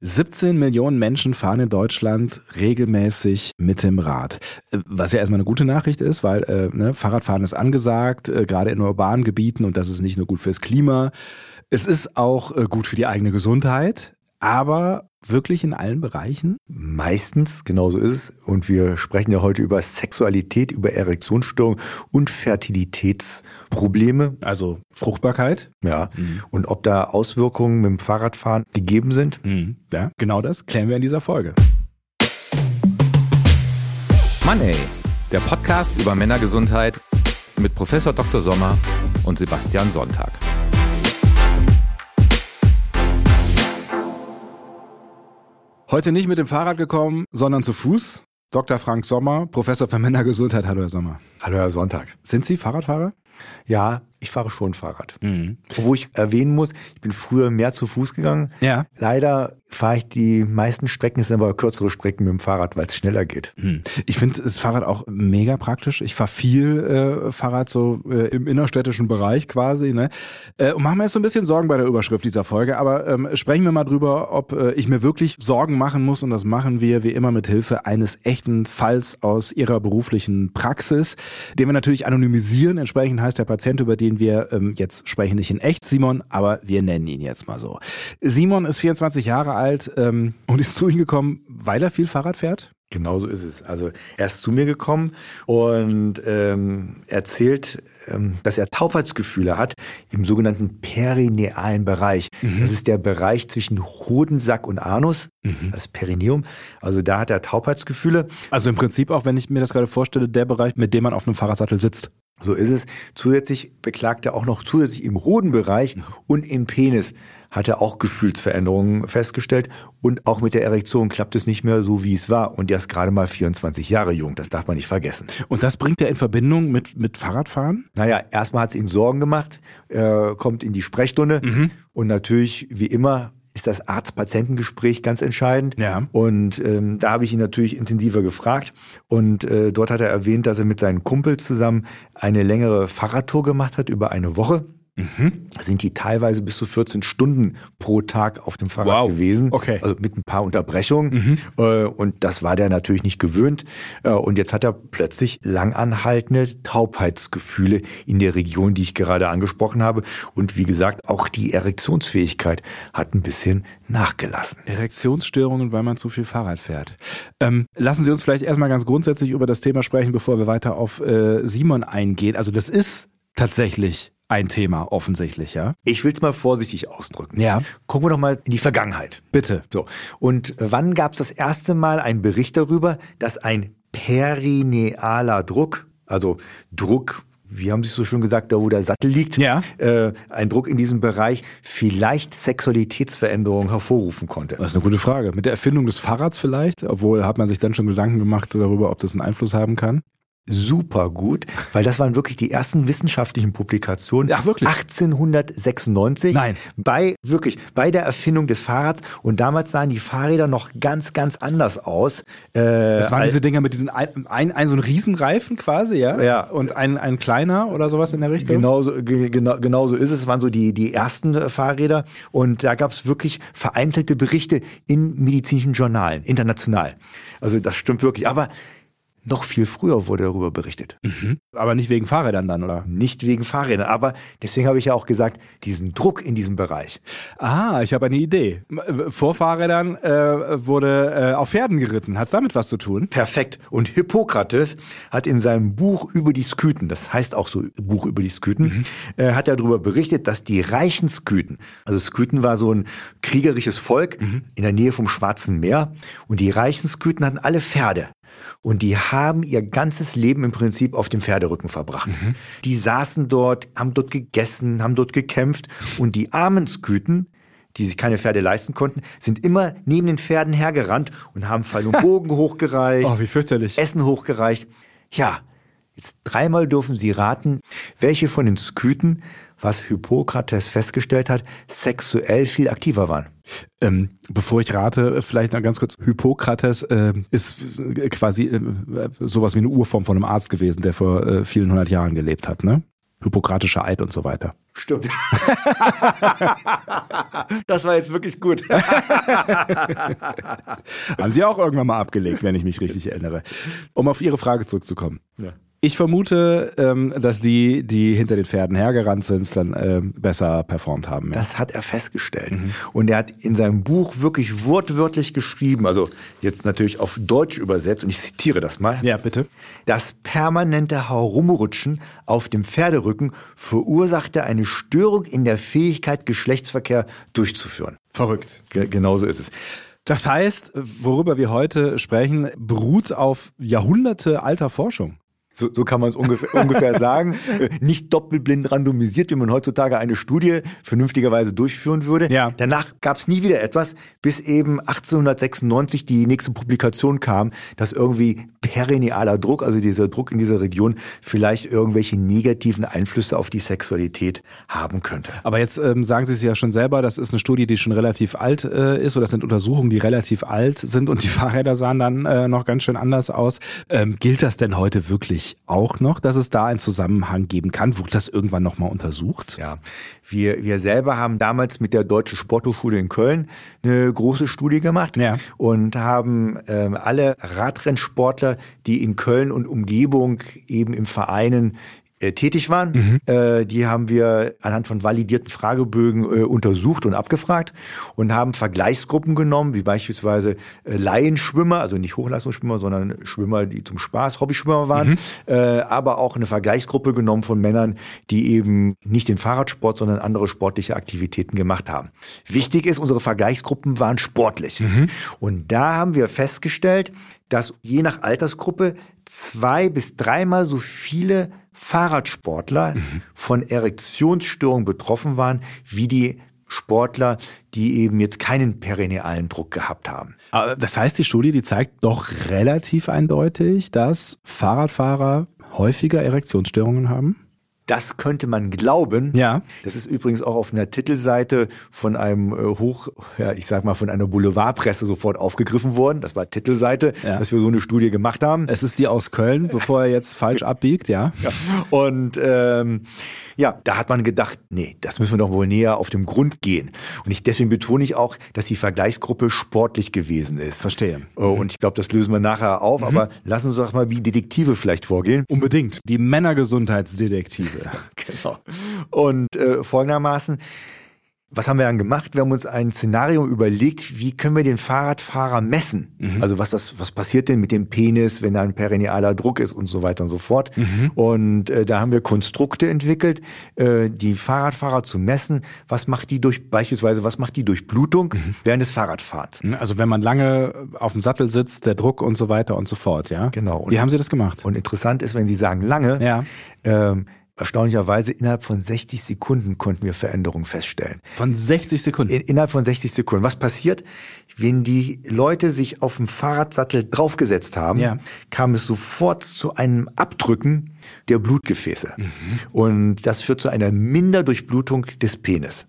17 Millionen Menschen fahren in Deutschland regelmäßig mit dem Rad. Äh, was ja erstmal eine gute Nachricht ist, weil äh, ne, Fahrradfahren ist angesagt, äh, gerade in urbanen Gebieten und das ist nicht nur gut fürs Klima. Es ist auch äh, gut für die eigene Gesundheit, aber wirklich in allen Bereichen? Meistens, genauso ist es. Und wir sprechen ja heute über Sexualität, über Erektionsstörungen und Fertilitätsprobleme. Also Fruchtbarkeit? Ja. Mhm. Und ob da Auswirkungen mit dem Fahrradfahren gegeben sind? Mhm. Ja, genau das klären wir in dieser Folge. Money, der Podcast über Männergesundheit mit Professor Dr. Sommer und Sebastian Sonntag. Heute nicht mit dem Fahrrad gekommen, sondern zu Fuß. Dr. Frank Sommer, Professor für Männergesundheit. Hallo, Herr Sommer. Hallo, Herr Sonntag. Sind Sie Fahrradfahrer? Ja, ich fahre schon Fahrrad. Mhm. Wo ich erwähnen muss, ich bin früher mehr zu Fuß gegangen. Ja. Leider fahre ich die meisten Strecken, es sind aber kürzere Strecken mit dem Fahrrad, weil es schneller geht. Mhm. Ich finde das Fahrrad auch mega praktisch. Ich fahre viel äh, Fahrrad so äh, im innerstädtischen Bereich quasi. Ne? Äh, und machen wir jetzt so ein bisschen Sorgen bei der Überschrift dieser Folge, aber ähm, sprechen wir mal drüber, ob äh, ich mir wirklich Sorgen machen muss und das machen wir wie immer mit Hilfe eines echten Falls aus Ihrer beruflichen Praxis, den wir natürlich anonymisieren. Entsprechend heißt der Patient, über den wir ähm, jetzt sprechen, nicht in echt Simon, aber wir nennen ihn jetzt mal so. Simon ist 24 Jahre alt ähm, und ist zu Ihnen gekommen, weil er viel Fahrrad fährt? Genauso ist es. Also er ist zu mir gekommen und ähm, erzählt, ähm, dass er Taubheitsgefühle hat im sogenannten perinealen Bereich. Mhm. Das ist der Bereich zwischen Hodensack und Anus, mhm. das Perineum. Also da hat er Taubheitsgefühle. Also im Prinzip auch, wenn ich mir das gerade vorstelle, der Bereich, mit dem man auf einem Fahrradsattel sitzt. So ist es. Zusätzlich beklagt er auch noch zusätzlich im Hodenbereich und im Penis hat er auch Gefühlsveränderungen festgestellt und auch mit der Erektion klappt es nicht mehr so, wie es war. Und er ist gerade mal 24 Jahre jung, das darf man nicht vergessen. Und das bringt er in Verbindung mit, mit Fahrradfahren? Naja, erstmal hat es ihm Sorgen gemacht, er kommt in die Sprechstunde mhm. und natürlich, wie immer, ist das Arzt-Patientengespräch ganz entscheidend. Ja. Und ähm, da habe ich ihn natürlich intensiver gefragt. Und äh, dort hat er erwähnt, dass er mit seinen Kumpels zusammen eine längere Fahrradtour gemacht hat über eine Woche. Mhm. Sind die teilweise bis zu 14 Stunden pro Tag auf dem Fahrrad wow. gewesen. Okay. Also mit ein paar Unterbrechungen. Mhm. Äh, und das war der natürlich nicht gewöhnt. Äh, und jetzt hat er plötzlich langanhaltende Taubheitsgefühle in der Region, die ich gerade angesprochen habe. Und wie gesagt, auch die Erektionsfähigkeit hat ein bisschen nachgelassen. Erektionsstörungen, weil man zu viel Fahrrad fährt. Ähm, lassen Sie uns vielleicht erstmal ganz grundsätzlich über das Thema sprechen, bevor wir weiter auf äh, Simon eingehen. Also das ist tatsächlich ein Thema offensichtlich, ja? Ich will es mal vorsichtig ausdrücken. Ja. Gucken wir doch mal in die Vergangenheit. Bitte. So. Und wann gab es das erste Mal einen Bericht darüber, dass ein perinealer Druck, also Druck wie haben Sie so schön gesagt, da wo der Sattel liegt, ja. äh, ein Druck in diesem Bereich vielleicht Sexualitätsveränderungen hervorrufen konnte? Das ist eine gute Frage. Mit der Erfindung des Fahrrads vielleicht, obwohl hat man sich dann schon Gedanken gemacht darüber, ob das einen Einfluss haben kann? Super gut, weil das waren wirklich die ersten wissenschaftlichen Publikationen. Ach wirklich? 1896. Nein. Bei, wirklich, bei der Erfindung des Fahrrads. Und damals sahen die Fahrräder noch ganz, ganz anders aus. Äh, das waren diese Dinger mit diesen, ein, ein, ein, so ein Riesenreifen quasi, ja? Ja. Und ein, ein kleiner oder sowas in der Richtung? Genauso, genau, genau so ist es. Das waren so die, die ersten äh, Fahrräder. Und da gab es wirklich vereinzelte Berichte in medizinischen Journalen, international. Also das stimmt wirklich. Aber noch viel früher wurde darüber berichtet. Mhm. Aber nicht wegen Fahrrädern dann, oder? Nicht wegen Fahrrädern, aber deswegen habe ich ja auch gesagt, diesen Druck in diesem Bereich. Ah, ich habe eine Idee. Vor Fahrrädern äh, wurde äh, auf Pferden geritten. Hat es damit was zu tun? Perfekt. Und Hippokrates hat in seinem Buch über die Sküten, das heißt auch so Buch über die Sküten, mhm. äh, hat er darüber berichtet, dass die reichen Sküten, also Sküten war so ein kriegerisches Volk mhm. in der Nähe vom Schwarzen Meer und die reichen Sküten hatten alle Pferde. Und die haben ihr ganzes Leben im Prinzip auf dem Pferderücken verbracht. Mhm. Die saßen dort, haben dort gegessen, haben dort gekämpft. Und die armen Sküten, die sich keine Pferde leisten konnten, sind immer neben den Pferden hergerannt und haben Pfeil und Bogen hochgereicht. Oh, wie fürchterlich. Essen hochgereicht. Ja, jetzt dreimal dürfen Sie raten, welche von den Sküten was Hippokrates festgestellt hat, sexuell viel aktiver waren. Ähm, bevor ich rate, vielleicht noch ganz kurz, Hippokrates äh, ist quasi äh, sowas wie eine Urform von einem Arzt gewesen, der vor äh, vielen hundert Jahren gelebt hat, ne? Hippokratischer Eid und so weiter. Stimmt. das war jetzt wirklich gut. Haben Sie auch irgendwann mal abgelegt, wenn ich mich richtig erinnere. Um auf Ihre Frage zurückzukommen. Ja. Ich vermute, ähm, dass die, die hinter den Pferden hergerannt sind, dann ähm, besser performt haben. Ja. Das hat er festgestellt. Mhm. Und er hat in seinem Buch wirklich wortwörtlich geschrieben, also jetzt natürlich auf Deutsch übersetzt, und ich zitiere das mal. Ja, bitte. Das permanente Herumrutschen auf dem Pferderücken verursachte eine Störung in der Fähigkeit, Geschlechtsverkehr durchzuführen. Verrückt. Ge genauso ist es. Das heißt, worüber wir heute sprechen, beruht auf Jahrhunderte alter Forschung. So, so kann man es ungefähr, ungefähr sagen. Nicht doppelblind randomisiert, wie man heutzutage eine Studie vernünftigerweise durchführen würde. Ja. Danach gab es nie wieder etwas, bis eben 1896 die nächste Publikation kam, dass irgendwie perinealer Druck, also dieser Druck in dieser Region, vielleicht irgendwelche negativen Einflüsse auf die Sexualität haben könnte. Aber jetzt ähm, sagen Sie es ja schon selber, das ist eine Studie, die schon relativ alt äh, ist, oder das sind Untersuchungen, die relativ alt sind und die Fahrräder sahen dann äh, noch ganz schön anders aus. Ähm, gilt das denn heute wirklich? Auch noch, dass es da einen Zusammenhang geben kann? Wurde das irgendwann nochmal untersucht? Ja, wir, wir selber haben damals mit der Deutschen Sporthochschule in Köln eine große Studie gemacht ja. und haben ähm, alle Radrennsportler, die in Köln und Umgebung eben im Vereinen äh, tätig waren. Mhm. Äh, die haben wir anhand von validierten Fragebögen äh, untersucht und abgefragt und haben Vergleichsgruppen genommen, wie beispielsweise äh, Laienschwimmer, also nicht Hochleistungsschwimmer, sondern Schwimmer, die zum Spaß Hobbyschwimmer waren, mhm. äh, aber auch eine Vergleichsgruppe genommen von Männern, die eben nicht den Fahrradsport, sondern andere sportliche Aktivitäten gemacht haben. Wichtig ist, unsere Vergleichsgruppen waren sportlich. Mhm. Und da haben wir festgestellt, dass je nach Altersgruppe zwei bis dreimal so viele Fahrradsportler mhm. von Erektionsstörungen betroffen waren, wie die Sportler, die eben jetzt keinen perinealen Druck gehabt haben. Das heißt, die Studie, die zeigt doch relativ eindeutig, dass Fahrradfahrer häufiger Erektionsstörungen haben? Das könnte man glauben. Ja. Das ist übrigens auch auf einer Titelseite von einem äh, Hoch, ja, ich sag mal, von einer Boulevardpresse sofort aufgegriffen worden. Das war Titelseite, ja. dass wir so eine Studie gemacht haben. Es ist die aus Köln, bevor er jetzt falsch abbiegt, ja. ja. Und ähm, ja, da hat man gedacht, nee, das müssen wir doch wohl näher auf dem Grund gehen. Und ich, deswegen betone ich auch, dass die Vergleichsgruppe sportlich gewesen ist. Verstehe. Oh, und ich glaube, das lösen wir nachher auf. Mhm. Aber lassen Sie uns doch mal wie Detektive vielleicht vorgehen. Unbedingt. Die Männergesundheitsdetektive. genau. Und äh, folgendermaßen, was haben wir dann gemacht? Wir haben uns ein Szenario überlegt, wie können wir den Fahrradfahrer messen? Mhm. Also was das, was passiert denn mit dem Penis, wenn da ein perinealer Druck ist und so weiter und so fort. Mhm. Und äh, da haben wir Konstrukte entwickelt, äh, die Fahrradfahrer zu messen. Was macht die durch, beispielsweise, was macht die Durchblutung mhm. während des Fahrradfahrens? Also wenn man lange auf dem Sattel sitzt, der Druck und so weiter und so fort, ja? Genau. Und, wie haben Sie das gemacht? Und interessant ist, wenn Sie sagen lange, ja. ähm, erstaunlicherweise innerhalb von 60 Sekunden konnten wir Veränderungen feststellen. Von 60 Sekunden? In, innerhalb von 60 Sekunden. Was passiert? Wenn die Leute sich auf dem Fahrradsattel draufgesetzt haben, ja. kam es sofort zu einem Abdrücken der Blutgefäße. Mhm. Und das führt zu einer Minderdurchblutung des Penis.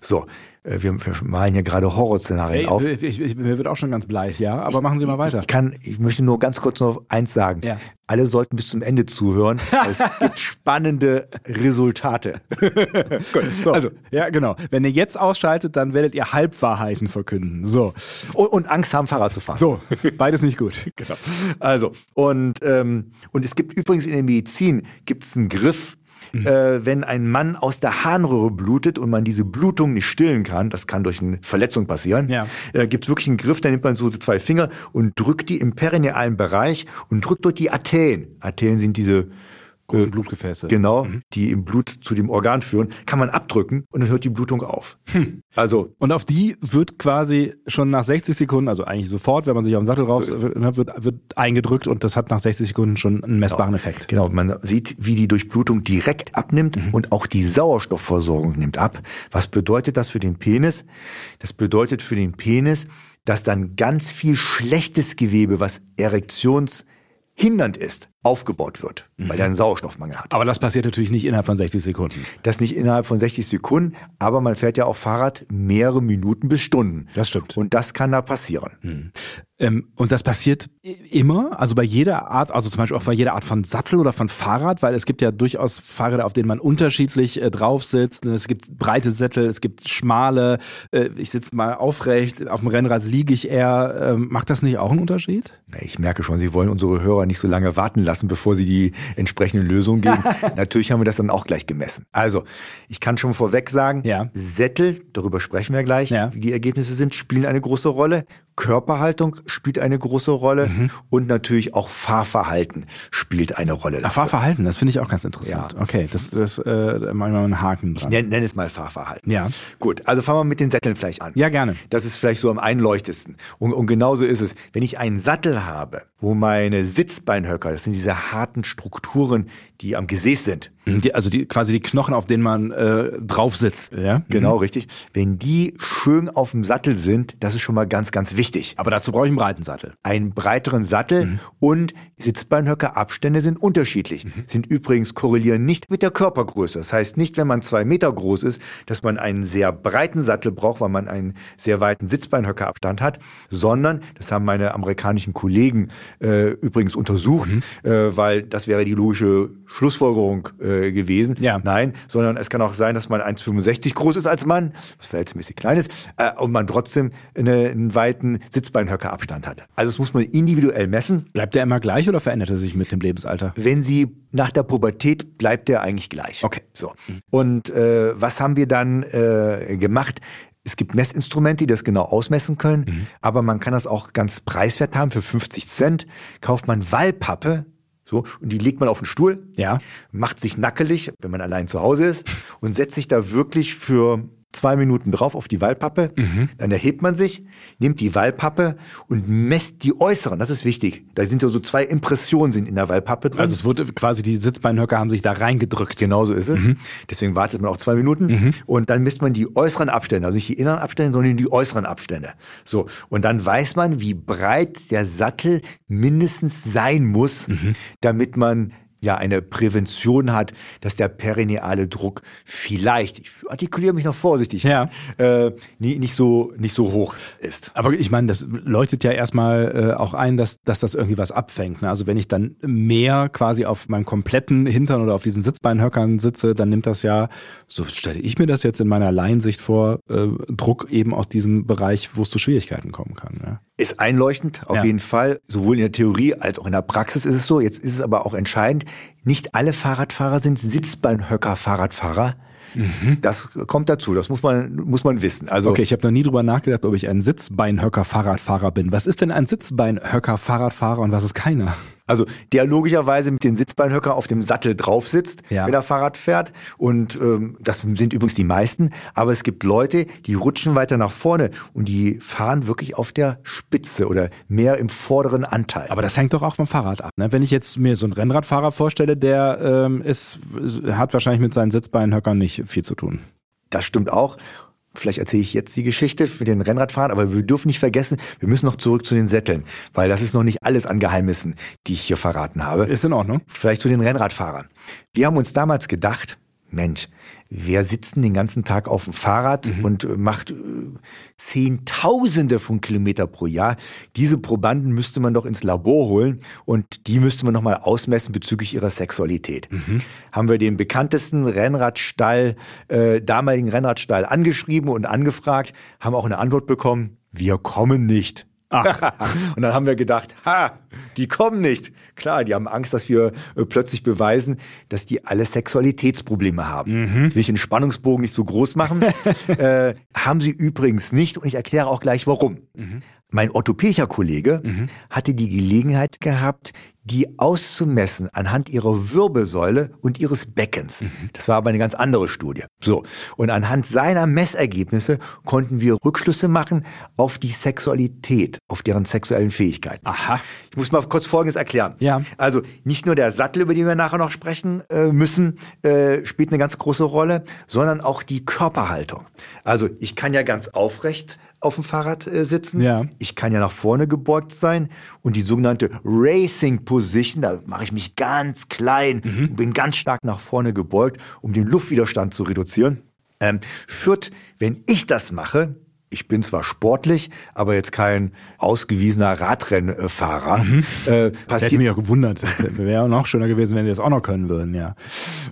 So, wir, wir malen hier gerade Horrorszenarien hey, auf. Ich, ich, mir wird auch schon ganz bleich, ja, aber machen Sie mal weiter. Ich, kann, ich möchte nur ganz kurz noch eins sagen. Ja. Alle sollten bis zum Ende zuhören. es gibt spannende Resultate. Gut, so. Also, ja, genau. Wenn ihr jetzt ausschaltet, dann werdet ihr Halbwahrheiten verkünden. So. Und, und Angst haben, Fahrrad zu fahren. So, beides nicht gut. genau. Also, und, ähm, und es gibt übrigens in der Medizin gibt es einen Griff, Mhm. Äh, wenn ein Mann aus der Harnröhre blutet und man diese Blutung nicht stillen kann, das kann durch eine Verletzung passieren, ja. äh, gibt es wirklich einen Griff, da nimmt man so zwei Finger und drückt die im perinealen Bereich und drückt dort die Arterien. Arterien sind diese Große äh, Blutgefäße. Genau, mhm. die im Blut zu dem Organ führen, kann man abdrücken und dann hört die Blutung auf. Hm. Also und auf die wird quasi schon nach 60 Sekunden, also eigentlich sofort, wenn man sich auf den Sattel rauf, wird, wird, wird eingedrückt und das hat nach 60 Sekunden schon einen messbaren genau. Effekt. Genau, man sieht, wie die Durchblutung direkt abnimmt mhm. und auch die Sauerstoffversorgung nimmt ab. Was bedeutet das für den Penis? Das bedeutet für den Penis, dass dann ganz viel schlechtes Gewebe, was erektionshindernd ist, aufgebaut wird, weil er einen Sauerstoffmangel hat. Aber das passiert natürlich nicht innerhalb von 60 Sekunden. Das nicht innerhalb von 60 Sekunden, aber man fährt ja auch Fahrrad mehrere Minuten bis Stunden. Das stimmt. Und das kann da passieren. Ähm, und das passiert immer, also bei jeder Art, also zum Beispiel auch bei jeder Art von Sattel oder von Fahrrad, weil es gibt ja durchaus Fahrräder, auf denen man unterschiedlich äh, drauf sitzt. Es gibt breite Sättel, es gibt schmale. Äh, ich sitze mal aufrecht, auf dem Rennrad liege ich eher. Ähm, macht das nicht auch einen Unterschied? Ich merke schon, Sie wollen unsere Hörer nicht so lange warten lassen, bevor Sie die entsprechenden Lösungen geben. Natürlich haben wir das dann auch gleich gemessen. Also, ich kann schon vorweg sagen, Ja. Sättel, darüber sprechen wir gleich, Ja. wie die Ergebnisse sind, spielen eine große Rolle. Körperhaltung spielt eine große Rolle Mhm. und natürlich auch Fahrverhalten spielt eine Rolle. Ach, Fahrverhalten, das finde ich auch ganz interessant. Ja. Okay, das, das äh, machen wir einen Haken dran. Nenn, nenn es mal Fahrverhalten. Ja. Gut, also fangen wir mit den Sätteln vielleicht an. Ja, gerne. Das ist vielleicht so am einleuchtesten. Und, und genauso ist es. Wenn ich einen Sattel habe, wo meine Sitzbeinhöcker, das sind diese harten Strukturen, die am Gesäß sind, Die, also die, quasi die Knochen, auf denen man äh, drauf sitzt. Ja? genau richtig, wenn die schön auf dem Sattel sind, das ist schon mal ganz, ganz wichtig. Aber dazu brauche ich einen breiten Sattel. einen breiteren Sattel und Sitzbeinhöckerabstände sind unterschiedlich. Sind übrigens korrelieren nicht mit der Körpergröße. Das heißt nicht, wenn man zwei Meter groß ist, dass man einen sehr breiten Sattel braucht, weil man einen sehr weiten Sitzbeinhöckerabstand hat, sondern, das haben meine amerikanischen Kollegen äh, übrigens untersucht, äh, weil das wäre die logische Schlussfolgerung äh, gewesen. Ja. Nein, sondern es kann auch sein, dass man 1,65 groß ist als Mann, was verhältnismäßig klein ist, äh, und man trotzdem eine, einen weiten Sitzbeinhöckerabstand hat. Also das muss man individuell messen. Bleibt der immer gleich oder verändert er sich mit dem Lebensalter? Wenn sie nach der Pubertät bleibt der eigentlich gleich. Okay. So. Und äh, was haben wir dann äh, gemacht? Es gibt Messinstrumente, die das genau ausmessen können, aber man kann das auch ganz preiswert haben. Für 50 Cent kauft man Wallpappe, so, und die legt man auf den Stuhl, Ja. macht sich nackelig, wenn man allein zu Hause ist, und setzt sich da wirklich für zwei Minuten drauf auf die Wallpappe. Dann erhebt man sich, nimmt die Wallpappe und messt die äußeren. Das ist wichtig. Da sind ja so zwei Impressionen sind in der Wallpappe drin. Also es wurde quasi die Sitzbeinhöcker haben sich da reingedrückt. Genau so ist es. Deswegen wartet man auch zwei Minuten. Und dann misst man die äußeren Abstände, also nicht die inneren Abstände, sondern die äußeren Abstände. So. Und dann weiß man, wie breit der Sattel mindestens sein muss, damit man ja eine Prävention hat, dass der perineale Druck vielleicht, ich artikuliere mich noch vorsichtig, Ja. äh, nie, nicht so nicht so hoch ist. Aber ich meine, das leuchtet ja erstmal äh, auch ein, dass, dass das irgendwie was abfängt. Ne? Also wenn ich dann mehr quasi auf meinem kompletten Hintern oder auf diesen Sitzbeinhöckern sitze, dann nimmt das ja, so stelle ich mir das jetzt in meiner Laiensicht vor, äh, Druck eben aus diesem Bereich, wo es zu Schwierigkeiten kommen kann. Ja? Ist einleuchtend, auf Ja. jeden Fall. Sowohl in der Theorie als auch in der Praxis ist es so. Jetzt ist es aber auch entscheidend, nicht alle Fahrradfahrer sind Sitzbeinhöcker-Fahrradfahrer. Das kommt dazu, das muss man, muss man wissen. Also Okay, ich habe noch nie drüber nachgedacht, ob ich ein Sitzbeinhöcker-Fahrradfahrer bin. Was ist denn ein Sitzbeinhöcker-Fahrradfahrer und was ist keiner? Also der logischerweise mit den Sitzbeinhöcker auf dem Sattel drauf sitzt, Ja. wenn er Fahrrad fährt. Und ähm, das sind übrigens die meisten. Aber es gibt Leute, die rutschen weiter nach vorne und die fahren wirklich auf der Spitze oder mehr im vorderen Anteil. Aber das hängt doch auch vom Fahrrad ab. Ne? Wenn ich jetzt mir so einen Rennradfahrer vorstelle, der ähm, ist, hat wahrscheinlich mit seinen Sitzbeinhöckern nicht viel zu tun. Das stimmt auch. Vielleicht erzähle ich jetzt die Geschichte mit den Rennradfahrern, aber wir dürfen nicht vergessen, wir müssen noch zurück zu den Sätteln, weil das ist noch nicht alles an Geheimnissen, die ich hier verraten habe. Ist in Ordnung. Vielleicht zu den Rennradfahrern. Wir haben uns damals gedacht, Mensch, wer sitzt denn den ganzen Tag auf dem Fahrrad und äh, macht äh, Zehntausende von Kilometer pro Jahr? Diese Probanden müsste man doch ins Labor holen und die müsste man nochmal ausmessen bezüglich ihrer Sexualität. Haben wir den bekanntesten Rennradstall, äh, damaligen Rennradstall angeschrieben und angefragt, haben auch eine Antwort bekommen, wir kommen nicht. und dann haben wir gedacht, ha, die kommen nicht. Klar, die haben Angst, dass wir äh, plötzlich beweisen, dass die alle Sexualitätsprobleme haben. Jetzt will ich den Spannungsbogen nicht so groß machen. äh, haben sie übrigens nicht und ich erkläre auch gleich warum. Mein orthopädischer Kollege hatte die Gelegenheit gehabt, die auszumessen anhand ihrer Wirbelsäule und ihres Beckens. Das war aber eine ganz andere Studie. So. Und anhand seiner Messergebnisse konnten wir Rückschlüsse machen auf die Sexualität, auf deren sexuellen Fähigkeiten. Aha. Ich muss mal kurz Folgendes erklären. Ja. Also nicht nur der Sattel, über den wir nachher noch sprechen äh, müssen, äh, spielt eine ganz große Rolle, sondern auch die Körperhaltung. Also ich kann ja ganz aufrecht auf dem Fahrrad äh, sitzen. Ja. Ich kann ja nach vorne gebeugt sein und die sogenannte Racing Position, da mache ich mich ganz klein und bin ganz stark nach vorne gebeugt, um den Luftwiderstand zu reduzieren. Ähm, führt, wenn ich das mache, ich bin zwar sportlich, aber jetzt kein ausgewiesener Radrennfahrer. Mhm. Äh, Das hätte mich auch gewundert. Wäre auch noch schöner gewesen, wenn sie das auch noch können würden, ja.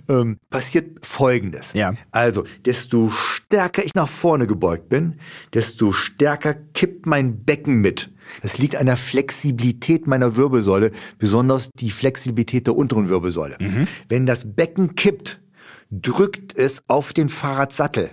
ähm, passiert Folgendes. Ja. Also, desto stärker ich nach vorne gebeugt bin, desto stärker kippt mein Becken mit. Das liegt an der Flexibilität meiner Wirbelsäule, besonders die Flexibilität der unteren Wirbelsäule. Wenn das Becken kippt, drückt es auf den Fahrradsattel.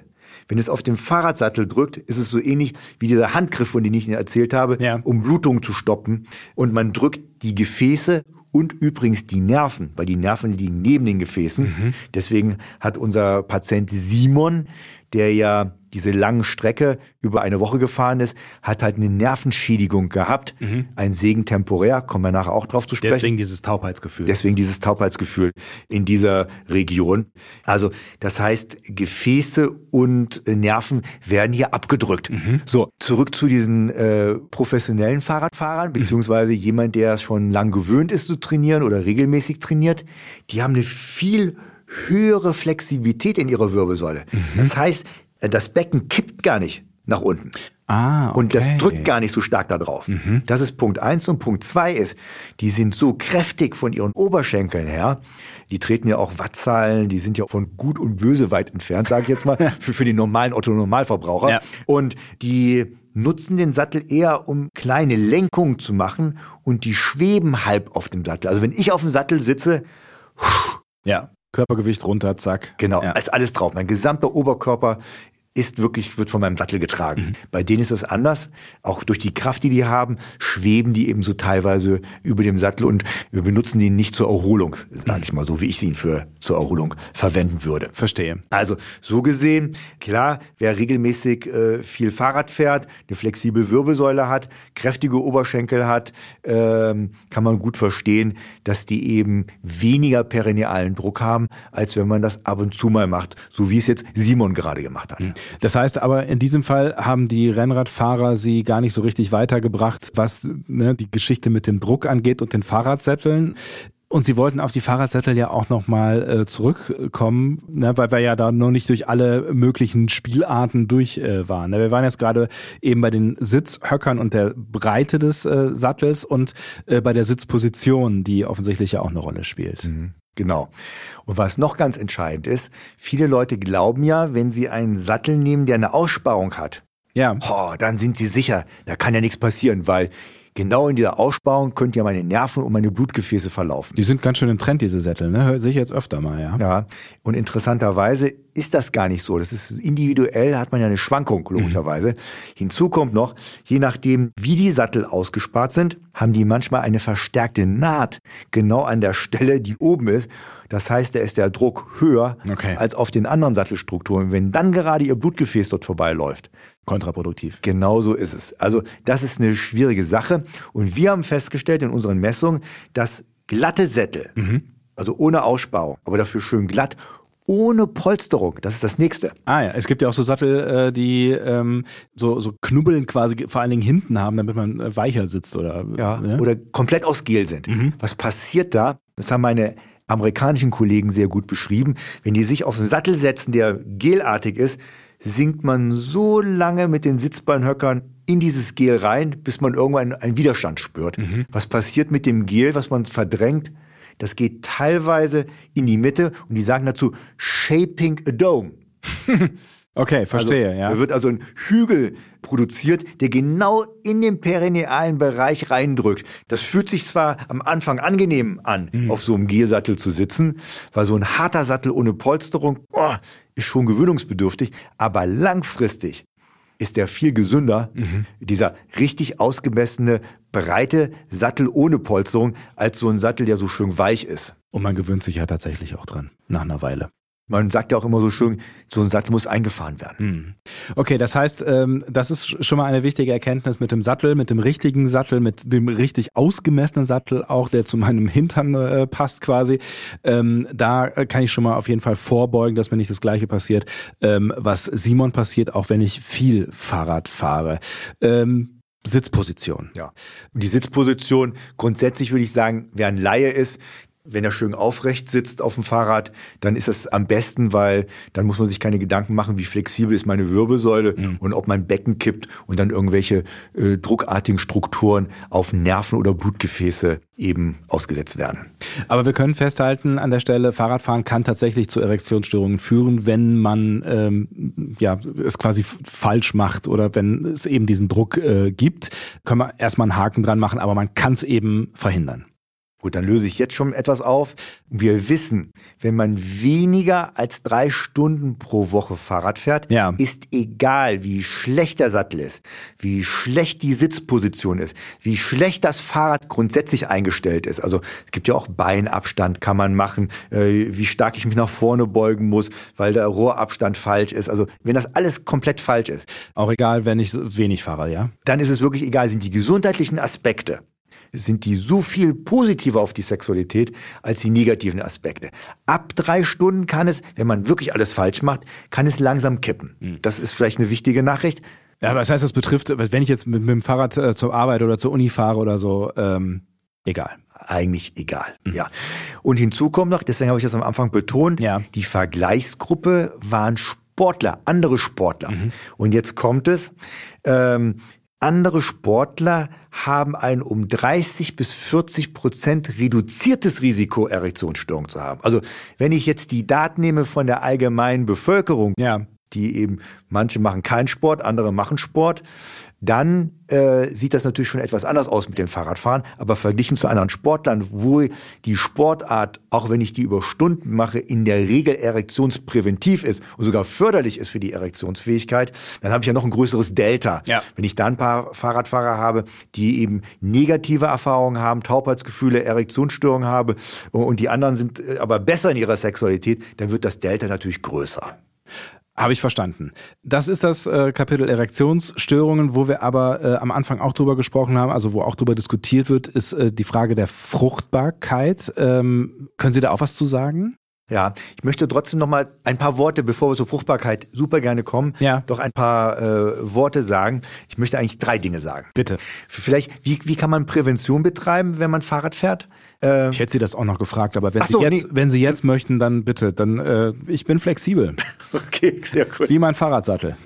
Wenn es auf den Fahrradsattel drückt, ist es so ähnlich wie dieser Handgriff, von dem ich Ihnen erzählt habe, Ja. um Blutung zu stoppen. Und man drückt die Gefäße und übrigens die Nerven, weil die Nerven liegen neben den Gefäßen. Deswegen hat unser Patient Simon, der ja diese lange Strecke über eine Woche gefahren ist, hat halt eine Nervenschädigung gehabt. Ein Segen temporär, kommen wir nachher auch drauf zu sprechen. Deswegen dieses Taubheitsgefühl. Deswegen dieses Taubheitsgefühl in dieser Region. Also das heißt, Gefäße und äh, Nerven werden hier abgedrückt. So, zurück zu diesen äh, professionellen Fahrradfahrern, beziehungsweise jemand, der es schon lang gewöhnt ist zu trainieren oder regelmäßig trainiert. Die haben eine viel höhere Flexibilität in ihrer Wirbelsäule. Das heißt, das Becken kippt gar nicht nach unten. ah, okay. Und das drückt gar nicht so stark da drauf. Das ist Punkt eins Und Punkt zwei ist, die sind so kräftig von ihren Oberschenkeln her, die treten ja auch Wattzahlen, die sind ja von gut und böse weit entfernt, sage ich jetzt mal, für, für den normalen Otto-Normalverbraucher. Ja. Und die nutzen den Sattel eher, um kleine Lenkungen zu machen und die schweben halb auf dem Sattel. Also wenn ich auf dem Sattel sitze, Ja, Körpergewicht runter, zack. Genau, Ja. ist alles drauf. Mein gesamter Oberkörper ist wirklich, wird von meinem Sattel getragen. Mhm. Bei denen ist das anders. Auch durch die Kraft, die die haben, schweben die eben so teilweise über dem Sattel und wir benutzen die nicht zur Erholung, sage ich mal, so wie ich sie für zur Erholung verwenden würde. Verstehe. Also so gesehen, klar, wer regelmäßig äh, viel Fahrrad fährt, eine flexible Wirbelsäule hat, kräftige Oberschenkel hat, ähm, kann man gut verstehen, dass die eben weniger perinealen Druck haben, als wenn man das ab und zu mal macht, so wie es jetzt Simon gerade gemacht hat. Das heißt aber, in diesem Fall haben die Rennradfahrer sie gar nicht so richtig weitergebracht, was ne, die Geschichte mit dem Druck angeht und den Fahrradsätteln. Und sie wollten auf die Fahrradsättel ja auch nochmal äh, zurückkommen, ne, weil wir ja da noch nicht durch alle möglichen Spielarten durch äh, waren. Ne? Wir waren jetzt gerade eben bei den Sitzhöckern und der Breite des äh, Sattels und äh, bei der Sitzposition, die offensichtlich ja auch eine Rolle spielt. Genau. Und was noch ganz entscheidend ist, viele Leute glauben ja, wenn sie einen Sattel nehmen, der eine Aussparung hat, Ja, oh, dann sind sie sicher, da kann ja nichts passieren, weil genau in dieser Aussparung könnte ja meine Nerven und meine Blutgefäße verlaufen. die sind ganz schön im Trend, diese Sättel, ne? Hör- Sehe ich jetzt öfter mal, ja. Ja, und interessanterweise ist das gar nicht so. Das ist individuell, hat man ja eine Schwankung, logischerweise. Hinzu kommt noch, je nachdem, wie die Sattel ausgespart sind, haben die manchmal eine verstärkte Naht genau an der Stelle, die oben ist. Das heißt, da ist der Druck höher Okay. als auf den anderen Sattelstrukturen. Wenn dann gerade ihr Blutgefäß dort vorbeiläuft, Kontraproduktiv. Genau so ist es. Also das ist eine schwierige Sache. Und wir haben festgestellt in unseren Messungen, dass glatte Sättel, also ohne Aussparung, aber dafür schön glatt, ohne Polsterung, das ist das nächste. Ah ja, es gibt ja auch so Sattel, äh, die ähm, so, so Knubbeln quasi vor allen Dingen hinten haben, damit man äh, weicher sitzt oder Ja, ne? oder komplett aus Gel sind. Was passiert da? Das haben meine amerikanischen Kollegen sehr gut beschrieben. Wenn die sich auf einen Sattel setzen, der gelartig ist, sinkt man so lange mit den Sitzbeinhöckern in dieses Gel rein, bis man irgendwann einen Widerstand spürt. Was passiert mit dem Gel, was man verdrängt? Das geht teilweise in die Mitte und die sagen dazu Shaping a Dome. Okay, verstehe, also, ja. Da wird also ein Hügel produziert, der genau in den perinealen Bereich reindrückt. Das fühlt sich zwar am Anfang angenehm an, Mhm. auf so einem Gelsattel zu sitzen, weil so ein harter Sattel ohne Polsterung oh, ist schon gewöhnungsbedürftig, aber langfristig ist der viel gesünder, Mhm. dieser richtig ausgemessene, breite Sattel ohne Polsterung, als so ein Sattel, der so schön weich ist. Und man gewöhnt sich ja tatsächlich auch dran, nach einer Weile. Man sagt ja auch immer so schön, so ein Sattel muss eingefahren werden. Hm. Okay, das heißt, ähm, das ist schon mal eine wichtige Erkenntnis mit dem Sattel, mit dem richtigen Sattel, mit dem richtig ausgemessenen Sattel, auch der zu meinem Hintern äh, passt quasi. Ähm, da kann ich schon mal auf jeden Fall vorbeugen, dass mir nicht das Gleiche passiert, ähm, was Simon passiert, auch wenn ich viel Fahrrad fahre. Sitzposition. Ja. Und die Sitzposition, grundsätzlich würde ich sagen, wer ein Laie ist, wenn er schön aufrecht sitzt auf dem Fahrrad, dann ist das am besten, weil dann muss man sich keine Gedanken machen, wie flexibel ist meine Wirbelsäule mhm. und ob mein Becken kippt und dann irgendwelche äh, druckartigen Strukturen auf Nerven oder Blutgefäße eben ausgesetzt werden. Aber wir können festhalten an der Stelle, Fahrradfahren kann tatsächlich zu Erektionsstörungen führen, wenn man ähm, ja es quasi falsch macht oder wenn es eben diesen Druck äh, gibt. Können wir erstmal einen Haken dran machen, aber man kann es eben verhindern. Gut, dann löse ich jetzt schon etwas auf. Wir wissen, wenn man weniger als drei Stunden pro Woche Fahrrad fährt, ja. ist egal, wie schlecht der Sattel ist, wie schlecht die Sitzposition ist, wie schlecht das Fahrrad grundsätzlich eingestellt ist. Also es gibt ja auch Beinabstand, kann man machen, äh, wie stark ich mich nach vorne beugen muss, weil der Rohrabstand falsch ist. Also wenn das alles komplett falsch ist. Auch egal, wenn ich wenig fahre, ja? Dann ist es wirklich egal, sind die gesundheitlichen Aspekte sind die so viel positiver auf die Sexualität als die negativen Aspekte. Ab drei Stunden kann es, wenn man wirklich alles falsch macht, kann es langsam kippen. Mhm. Das ist vielleicht eine wichtige Nachricht. Ja, aber das heißt, das betrifft, wenn ich jetzt mit, mit dem Fahrrad äh, zur Arbeit oder zur Uni fahre oder so, ähm, egal eigentlich egal. Mhm. Ja. Und hinzu kommt noch, deswegen habe ich das am Anfang betont, ja. die Vergleichsgruppe waren Sportler, andere Sportler. Mhm. Und jetzt kommt es, ähm, andere Sportler haben ein um 30 bis 40 Prozent reduziertes Risiko, Erektionsstörung zu haben. Also wenn ich jetzt die Daten nehme von der allgemeinen Bevölkerung, ja. die eben, manche machen keinen Sport, andere machen Sport, dann äh, sieht das natürlich schon etwas anders aus mit dem Fahrradfahren. Aber verglichen zu anderen Sportlern, wo die Sportart, auch wenn ich die über Stunden mache, in der Regel erektionspräventiv ist und sogar förderlich ist für die Erektionsfähigkeit, dann habe ich ja noch ein größeres Delta. Ja. Wenn ich da ein paar Fahrradfahrer habe, die eben negative Erfahrungen haben, Taubheitsgefühle, Erektionsstörungen haben und die anderen sind äh, aber besser in ihrer Sexualität, dann wird das Delta natürlich größer. Habe ich verstanden. Das ist das äh, Kapitel Erektionsstörungen, wo wir aber äh, am Anfang auch drüber gesprochen haben, also wo auch drüber diskutiert wird, ist äh, die Frage der Fruchtbarkeit. Ähm, können Sie da auch was zu sagen? Ja, ich möchte trotzdem noch mal ein paar Worte, bevor wir zur Fruchtbarkeit super gerne kommen, ja. doch ein paar äh, Worte sagen. Ich möchte eigentlich drei Dinge sagen. Bitte. Vielleicht, wie, wie kann man Prävention betreiben, wenn man Fahrrad fährt? Äh, ich hätte Sie das auch noch gefragt, aber wenn, so, Sie, jetzt, nee. wenn Sie jetzt möchten, dann bitte. Dann äh, ich bin flexibel. Okay, sehr gut. Wie mein Fahrradsattel.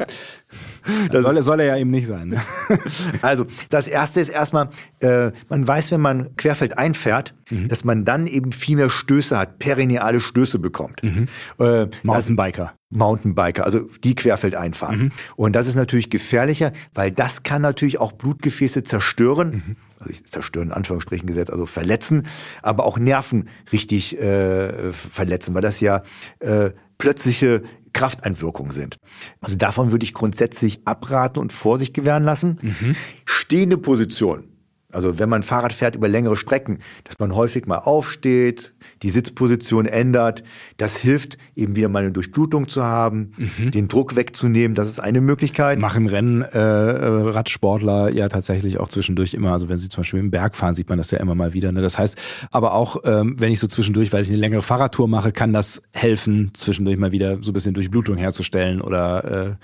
Das soll, soll er ja eben nicht sein. Also, das erste ist erstmal, äh, man weiß, wenn man querfeld einfährt, mhm. dass man dann eben viel mehr Stöße hat, perineale Stöße bekommt. Mhm. Äh, Mountainbiker. Mountainbiker, also die querfeld einfahren. Mhm. Und das ist natürlich gefährlicher, weil das kann natürlich auch Blutgefäße zerstören. Also ich zerstören in Anführungsstrichen gesetzt, also verletzen, aber auch Nerven richtig äh, verletzen, weil das ja äh, plötzliche Krafteinwirkungen sind. Also davon würde ich grundsätzlich abraten und Vorsicht gewähren lassen. Mhm. Stehende Position also wenn man Fahrrad fährt über längere Strecken, dass man häufig mal aufsteht, die Sitzposition ändert, das hilft eben wieder mal eine Durchblutung zu haben, mhm. den Druck wegzunehmen, das ist eine Möglichkeit. Machen Rennen äh, Radsportler ja tatsächlich auch zwischendurch immer, also wenn sie zum Beispiel im Berg fahren, sieht man das ja immer mal wieder. Ne? Das heißt, aber auch ähm, wenn ich so zwischendurch, weil ich eine längere Fahrradtour mache, kann das helfen, zwischendurch mal wieder so ein bisschen Durchblutung herzustellen oder äh,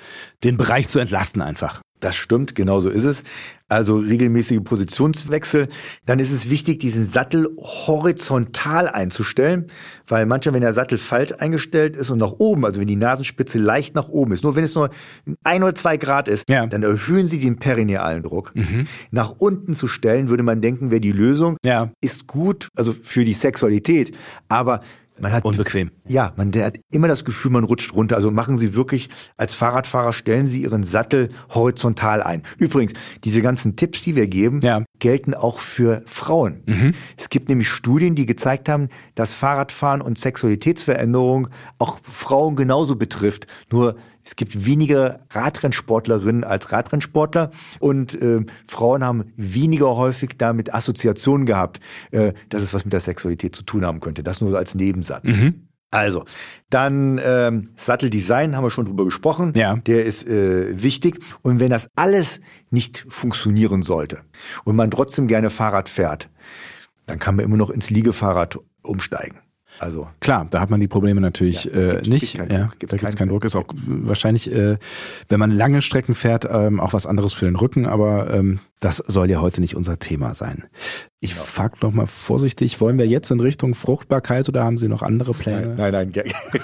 den Bereich zu entlasten einfach. Das stimmt, genau so ist es. Also regelmäßige Positionswechsel. Dann ist es wichtig, diesen Sattel horizontal einzustellen, weil manchmal, wenn der Sattel falsch eingestellt ist und nach oben, also wenn die Nasenspitze leicht nach oben ist, nur wenn es nur ein oder zwei Grad ist, ja. dann erhöhen Sie den perinealen Druck. Mhm. Nach unten zu stellen, würde man denken, wäre die Lösung. Ja. Ist gut, also für die Sexualität, aber man hat unbequem. Ja, man der hat immer das Gefühl, man rutscht runter. Also machen Sie wirklich als Fahrradfahrer stellen Sie Ihren Sattel horizontal ein. Übrigens, diese ganzen Tipps, die wir geben, ja. gelten auch für Frauen. Mhm. Es gibt nämlich Studien, die gezeigt haben, dass Fahrradfahren und Sexualitätsveränderung auch Frauen genauso betrifft. Nur es gibt weniger Radrennsportlerinnen als Radrennsportler und äh, Frauen haben weniger häufig damit Assoziationen gehabt, äh, dass es was mit der Sexualität zu tun haben könnte. Das nur so als Nebensatz. Mhm. Also, dann ähm, Satteldesign haben wir schon drüber gesprochen. Ja. Der ist äh, wichtig. Und wenn das alles nicht funktionieren sollte und man trotzdem gerne Fahrrad fährt, dann kann man immer noch ins Liegefahrrad umsteigen. Also Klar, da hat man die Probleme natürlich Ja, äh, nicht. gibt's keinen ja, gibt's da gibt es keinen- Druck. Ist auch wahrscheinlich, äh, wenn man lange Strecken fährt, ähm, auch was anderes für den Rücken. Aber ähm, das soll ja heute nicht unser Thema sein. Ich Genau. frag noch mal vorsichtig: Wollen wir jetzt in Richtung Fruchtbarkeit oder haben Sie noch andere Pläne? Nein, nein, ge- ich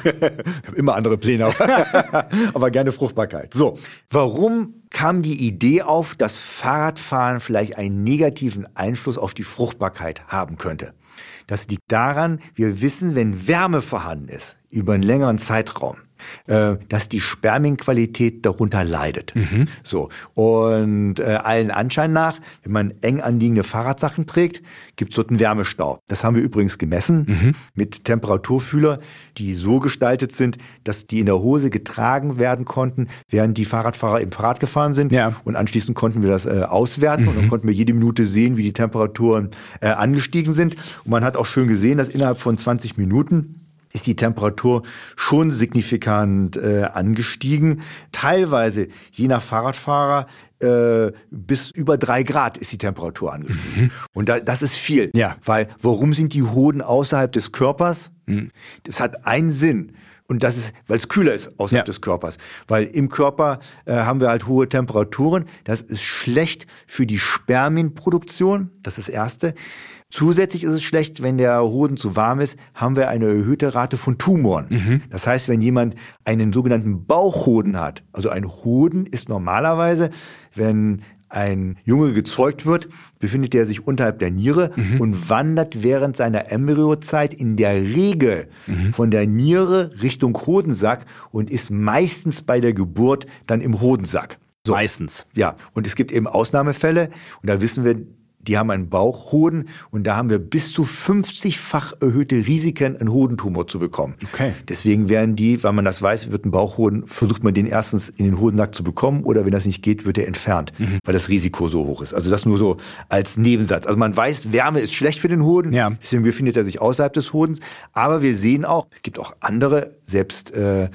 habe immer andere Pläne, aber, aber gerne Fruchtbarkeit. So, warum kam die Idee auf, dass Fahrradfahren vielleicht einen negativen Einfluss auf die Fruchtbarkeit haben könnte? Das liegt daran, wir wissen, wenn Wärme vorhanden ist, über einen längeren Zeitraum, äh, dass die Spermienqualität darunter leidet. So und äh, allen Anschein nach, wenn man eng anliegende Fahrradsachen trägt, gibt es dort einen Wärmestau. Das haben wir übrigens gemessen mit Temperaturfühler, die so gestaltet sind, dass die in der Hose getragen werden konnten, während die Fahrradfahrer im Fahrrad gefahren sind. Ja. Und anschließend konnten wir das äh, auswerten und dann konnten wir jede Minute sehen, wie die Temperaturen äh, angestiegen sind. Und man hat auch schön gesehen, dass innerhalb von 20 Minuten ist die Temperatur schon signifikant äh, angestiegen. Teilweise, je nach Fahrradfahrer, äh, bis über drei Grad ist die Temperatur angestiegen. Und da, das ist viel. Ja. Weil, warum sind die Hoden außerhalb des Körpers? Das hat einen Sinn. Und das ist, weil es kühler ist außerhalb Ja. des Körpers. Weil im Körper äh, haben wir halt hohe Temperaturen. Das ist schlecht für die Spermienproduktion. Das ist das Erste. Zusätzlich ist es schlecht, wenn der Hoden zu warm ist, haben wir eine erhöhte Rate von Tumoren. Das heißt, wenn jemand einen sogenannten Bauchhoden hat, also ein Hoden ist normalerweise, wenn ein Junge gezeugt wird, befindet er sich unterhalb der Niere und wandert während seiner Embryozeit in der Regel von der Niere Richtung Hodensack und ist meistens bei der Geburt dann im Hodensack. So. Meistens. Ja, und es gibt eben Ausnahmefälle und da wissen wir, die haben einen Bauchhoden und da haben wir bis zu 50-fach erhöhte Risiken, einen Hodentumor zu bekommen. Okay. Deswegen werden die, weil man das weiß, wird ein Bauchhoden, versucht man den erstens in den Hodensack zu bekommen oder wenn das nicht geht, wird er entfernt, weil das Risiko so hoch ist. Also das nur so als Nebensatz. Also man weiß, Wärme ist schlecht für den Hoden, Ja. deswegen befindet er sich außerhalb des Hodens. Aber wir sehen auch, es gibt auch andere, selbst äh,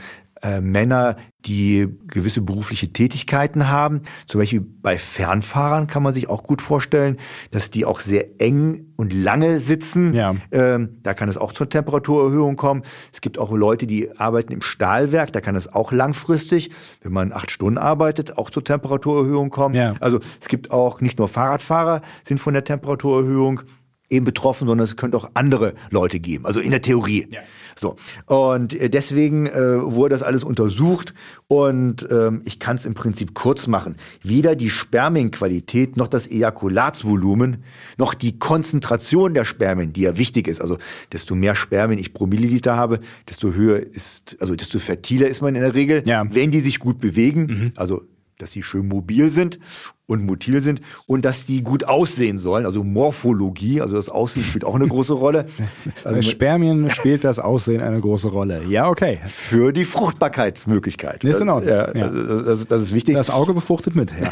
äh, Männer, die gewisse berufliche Tätigkeiten haben. Zum Beispiel bei Fernfahrern kann man sich auch gut vorstellen, dass die auch sehr eng und lange sitzen. Ja. Ähm, da kann es auch zur Temperaturerhöhung kommen. Es gibt auch Leute, die arbeiten im Stahlwerk, da kann es auch langfristig, wenn man acht Stunden arbeitet, auch zur Temperaturerhöhung kommen. Ja. Also es gibt auch nicht nur Fahrradfahrer sind von der Temperaturerhöhung eben betroffen, sondern es könnte auch andere Leute geben, also in der Theorie. Ja. So und äh, deswegen äh, wurde das alles untersucht und ähm, ich kann es im Prinzip kurz machen. Weder die Spermienqualität noch das Ejakulatsvolumen noch die Konzentration der Spermien, die ja wichtig ist. Also desto mehr Spermien ich pro Milliliter habe, desto höher ist, also desto fertiler ist man in der Regel, Ja. wenn die sich gut bewegen. Also dass sie schön mobil sind und motil sind und dass die gut aussehen sollen. Also Morphologie, also das Aussehen spielt auch eine große Rolle. Bei Also Spermien spielt das Aussehen eine große Rolle. Ja, okay. für die Fruchtbarkeitsmöglichkeit. Ist in Ordnung, Ja, ja. Das, das, das ist wichtig. Das Auge befruchtet mit. Ja.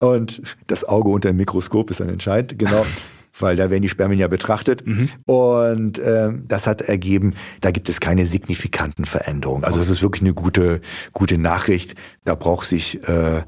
Und das Auge unter dem Mikroskop ist dann entscheidend, genau. Weil da werden die Spermien ja betrachtet. Und ähm, das hat ergeben, da gibt es keine signifikanten Veränderungen. Also das ist wirklich eine gute, gute Nachricht. Da braucht sich äh,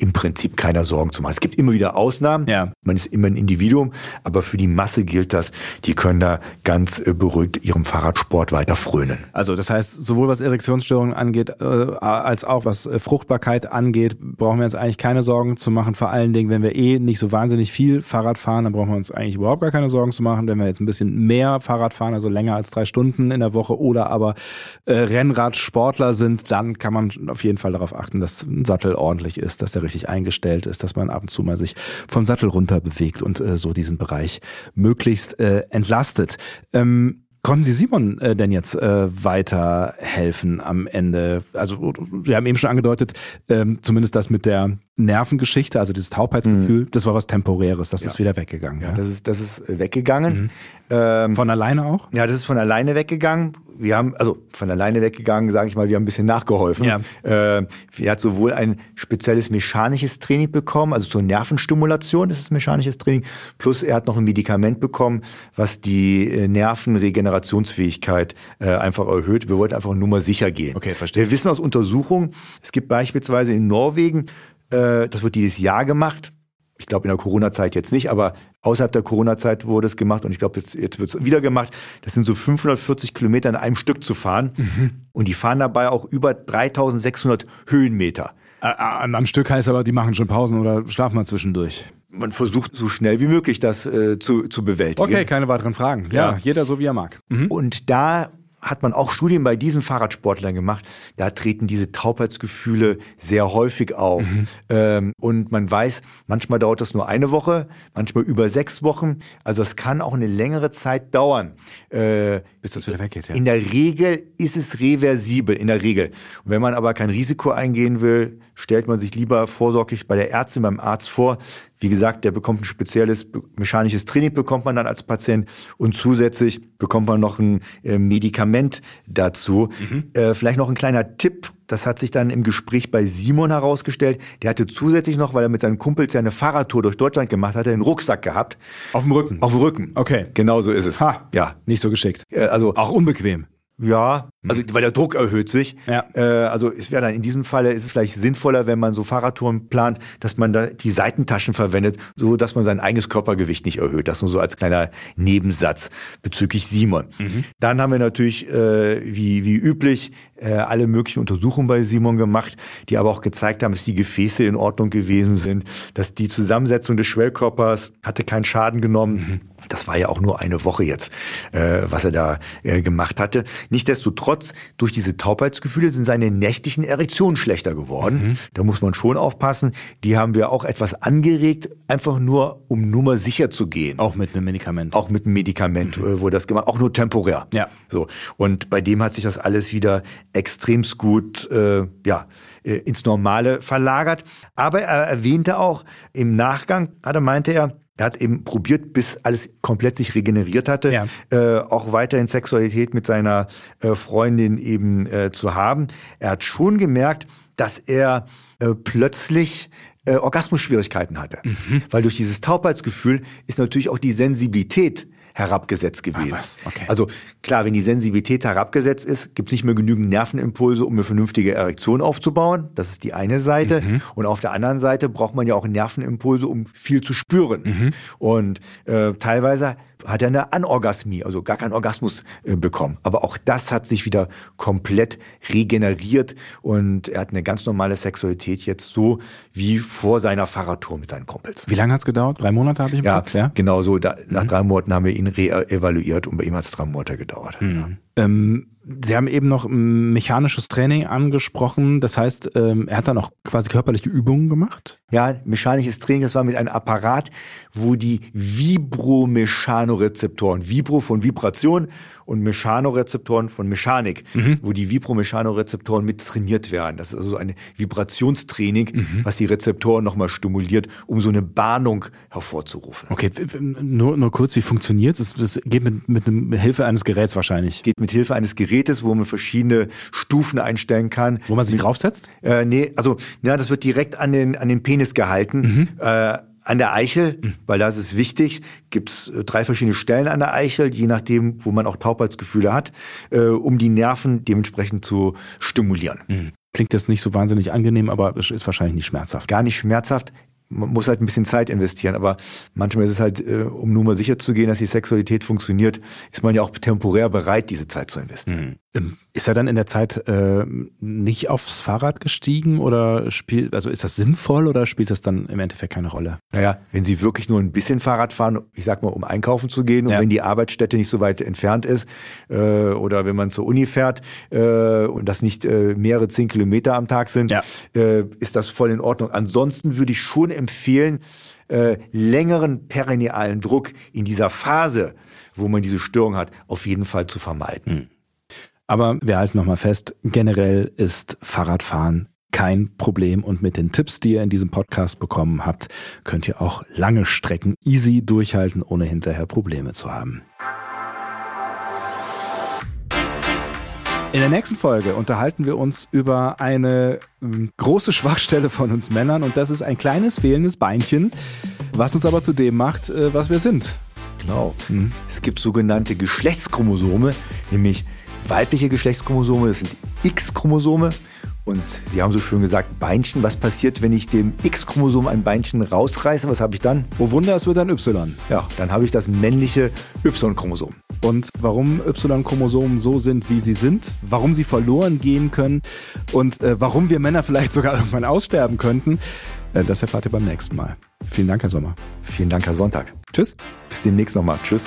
im Prinzip keiner Sorgen zu machen. Es gibt immer wieder Ausnahmen. Ja. Man ist immer ein Individuum, aber für die Masse gilt das. Die können da ganz äh, beruhigt ihrem Fahrradsport weiter frönen. Also das heißt, sowohl was Erektionsstörungen angeht, äh, als auch was äh, Fruchtbarkeit angeht, brauchen wir uns eigentlich keine Sorgen zu machen. Vor allen Dingen, wenn wir eh nicht so wahnsinnig viel Fahrrad fahren, dann brauchen wir uns eigentlich überhaupt gar keine Sorgen zu machen. Wenn wir jetzt ein bisschen mehr Fahrrad fahren, also länger als drei Stunden in der Woche oder aber äh, Rennradsportler sind, dann kann man auf jeden Fall darauf achten, dass ein Sattel ordentlich ist, dass der richtig eingestellt ist, dass man ab und zu mal sich vom Sattel runter bewegt und äh, so diesen Bereich möglichst äh, entlastet. Ähm, Konnten Sie Simon äh, denn jetzt äh, weiterhelfen am Ende? Also wir haben eben schon angedeutet, ähm, zumindest das mit der Nervengeschichte, also dieses Taubheitsgefühl, das war was Temporäres, das ist wieder weggegangen. Ja, ja? das ist, das ist weggegangen. Ähm, Von alleine auch? Ja, das ist von alleine weggegangen. Wir haben, also von alleine weggegangen, sage ich mal, wir haben ein bisschen nachgeholfen. Ja. Äh, er hat sowohl ein spezielles mechanisches Training bekommen, also zur Nervenstimulation, das ist mechanisches Training, plus er hat noch ein Medikament bekommen, was die äh, Nervenregenerationsfähigkeit äh, einfach erhöht. Wir wollten einfach nur mal sicher gehen. Okay, verstehe. Wir wissen aus Untersuchungen, es gibt beispielsweise in Norwegen, äh, das wird dieses Jahr gemacht, ich glaube in der Corona-Zeit jetzt nicht, aber außerhalb der Corona-Zeit wurde es gemacht und ich glaube, jetzt, jetzt wird es wieder gemacht. Das sind so 540 Kilometer in einem Stück zu fahren mhm. und die fahren dabei auch über 3600 Höhenmeter. Am Stück heißt aber, die machen schon Pausen oder schlafen mal zwischendurch. Man versucht so schnell wie möglich das äh, zu, zu bewältigen. Okay, keine weiteren Fragen. Ja, ja. jeder so wie er mag. Mhm. Und da hat man auch Studien bei diesen Fahrradsportlern gemacht. Da treten diese Taubheitsgefühle sehr häufig auf. Mhm. Ähm, und man weiß, manchmal dauert das nur eine Woche, manchmal über sechs Wochen. Also es kann auch eine längere Zeit dauern. Äh, Bis das wieder weggeht, ja. In der Regel ist es reversibel, in der Regel. Und wenn man aber kein Risiko eingehen will, stellt man sich lieber vorsorglich bei der Ärztin, beim Arzt vor, wie gesagt, der bekommt ein spezielles mechanisches Training, bekommt man dann als Patient und zusätzlich bekommt man noch ein äh, Medikament dazu. Mhm. Äh, vielleicht noch ein kleiner Tipp, das hat sich dann im Gespräch bei Simon herausgestellt. Der hatte zusätzlich noch, weil er mit seinen Kumpels ja eine Fahrradtour durch Deutschland gemacht hatte, einen Rucksack gehabt. Auf dem Rücken? Auf dem Rücken. Okay. Genau so ist es. Ha. Ja. Nicht so geschickt. Äh, also Auch unbequem. Ja, also weil der Druck erhöht sich. Ja. Äh, also es wäre dann in diesem Falle ist es vielleicht sinnvoller, wenn man so Fahrradtouren plant, dass man da die Seitentaschen verwendet, so dass man sein eigenes Körpergewicht nicht erhöht. Das nur so als kleiner Nebensatz bezüglich Simon. Mhm. Dann haben wir natürlich äh, wie wie üblich äh, alle möglichen Untersuchungen bei Simon gemacht, die aber auch gezeigt haben, dass die Gefäße in Ordnung gewesen sind, dass die Zusammensetzung des Schwellkörpers hatte keinen Schaden genommen. Mhm. Das war ja auch nur eine Woche jetzt, äh, was er da äh, gemacht hatte. Nichtsdestotrotz, durch diese Taubheitsgefühle sind seine nächtlichen Erektionen schlechter geworden. Mhm. Da muss man schon aufpassen. Die haben wir auch etwas angeregt, einfach nur, um Nummer sicher zu gehen. Auch mit einem Medikament. Auch mit einem Medikament, mhm. äh, wo das gemacht, auch nur temporär. Ja. So. Und bei dem hat sich das alles wieder extremst gut, äh, ja, äh, ins Normale verlagert. Aber er erwähnte auch im Nachgang, hatte, meinte er, er hat eben probiert, bis alles komplett sich regeneriert hatte, ja. äh, auch weiterhin Sexualität mit seiner äh, Freundin eben äh, zu haben. Er hat schon gemerkt, dass er äh, plötzlich äh, Orgasmusschwierigkeiten hatte. Mhm. Weil durch dieses Taubheitsgefühl ist natürlich auch die Sensibilität herabgesetzt gewesen. Ah, okay. Also klar, wenn die Sensibilität herabgesetzt ist, gibt es nicht mehr genügend Nervenimpulse, um eine vernünftige Erektion aufzubauen. Das ist die eine Seite. Mhm. Und auf der anderen Seite braucht man ja auch Nervenimpulse, um viel zu spüren. Mhm. Und äh, teilweise hat er eine Anorgasmie, also gar keinen Orgasmus äh, bekommen. Aber auch das hat sich wieder komplett regeneriert und er hat eine ganz normale Sexualität jetzt so wie vor seiner Fahrradtour mit seinen Kumpels. Wie lange hat's gedauert? Drei Monate habe ich im ja, Kopf, ja? Genau so. Da, nach mhm. drei Monaten haben wir ihn re-evaluiert und bei ihm hat's drei Monate gedauert. Mhm. Ja. Ähm, Sie haben eben noch mechanisches Training angesprochen. Das heißt, ähm, er hat dann auch quasi körperliche Übungen gemacht? Ja, mechanisches Training, das war mit einem Apparat, wo die Vibromechanorezeptoren, Vibro von Vibration und Mechanorezeptoren von Mechanik, mhm. wo die Vibromechanorezeptoren mit trainiert werden. Das ist also ein Vibrationstraining, mhm. was die Rezeptoren nochmal stimuliert, um so eine Bahnung hervorzurufen. Okay, nur, nur kurz, wie funktioniert es? Das geht mit, mit, mit Hilfe eines Geräts wahrscheinlich. Geht mit Hilfe eines Gerätes, wo man verschiedene Stufen einstellen kann. Wo man sich mit, draufsetzt? Äh, nee, also ja, das wird direkt an den, an den Penis gehalten. Mhm. Äh, an der Eichel, mhm. weil das ist wichtig, gibt es äh, drei verschiedene Stellen an der Eichel, je nachdem, wo man auch Taubheitsgefühle hat, äh, um die Nerven dementsprechend zu stimulieren. Mhm. Klingt jetzt nicht so wahnsinnig angenehm, aber es ist wahrscheinlich nicht schmerzhaft. Gar nicht schmerzhaft. Man muss halt ein bisschen Zeit investieren, aber manchmal ist es halt, äh, um nur mal sicher zu gehen, dass die Sexualität funktioniert, ist man ja auch temporär bereit, diese Zeit zu investieren. Mhm. Ist er dann in der Zeit äh, nicht aufs Fahrrad gestiegen oder spielt, also ist das sinnvoll oder spielt das dann im Endeffekt keine Rolle? Naja, wenn Sie wirklich nur ein bisschen Fahrrad fahren, ich sag mal, um einkaufen zu gehen und ja. wenn die Arbeitsstätte nicht so weit entfernt ist äh, oder wenn man zur Uni fährt äh, und das nicht äh, mehrere zehn Kilometer am Tag sind, ja. äh, ist das voll in Ordnung. Ansonsten würde ich schon empfehlen, äh, längeren perinealen Druck in dieser Phase, wo man diese Störung hat, auf jeden Fall zu vermeiden. Hm. Aber wir halten nochmal fest, generell ist Fahrradfahren kein Problem und mit den Tipps, die ihr in diesem Podcast bekommen habt, könnt ihr auch lange Strecken easy durchhalten, ohne hinterher Probleme zu haben. In der nächsten Folge unterhalten wir uns über eine ähm, große Schwachstelle von uns Männern und das ist ein kleines fehlendes Beinchen, was uns aber zu dem macht, äh, was wir sind. Genau. Mhm. Es gibt sogenannte Geschlechtschromosome, nämlich weibliche Geschlechtschromosome, das sind X-Chromosome und Sie haben so schön gesagt, Beinchen. Was passiert, wenn ich dem X-Chromosom ein Beinchen rausreiße? Was habe ich dann? Oh Wunder, es wird ein Y. Ja, dann habe ich das männliche Y-Chromosom. Und warum Y-Chromosomen so sind, wie sie sind, warum sie verloren gehen können und äh, warum wir Männer vielleicht sogar irgendwann aussterben könnten, äh, das erfahrt ihr beim nächsten Mal. Vielen Dank, Herr Sommer. Vielen Dank, Herr Sonntag. Tschüss. Bis demnächst nochmal. Tschüss.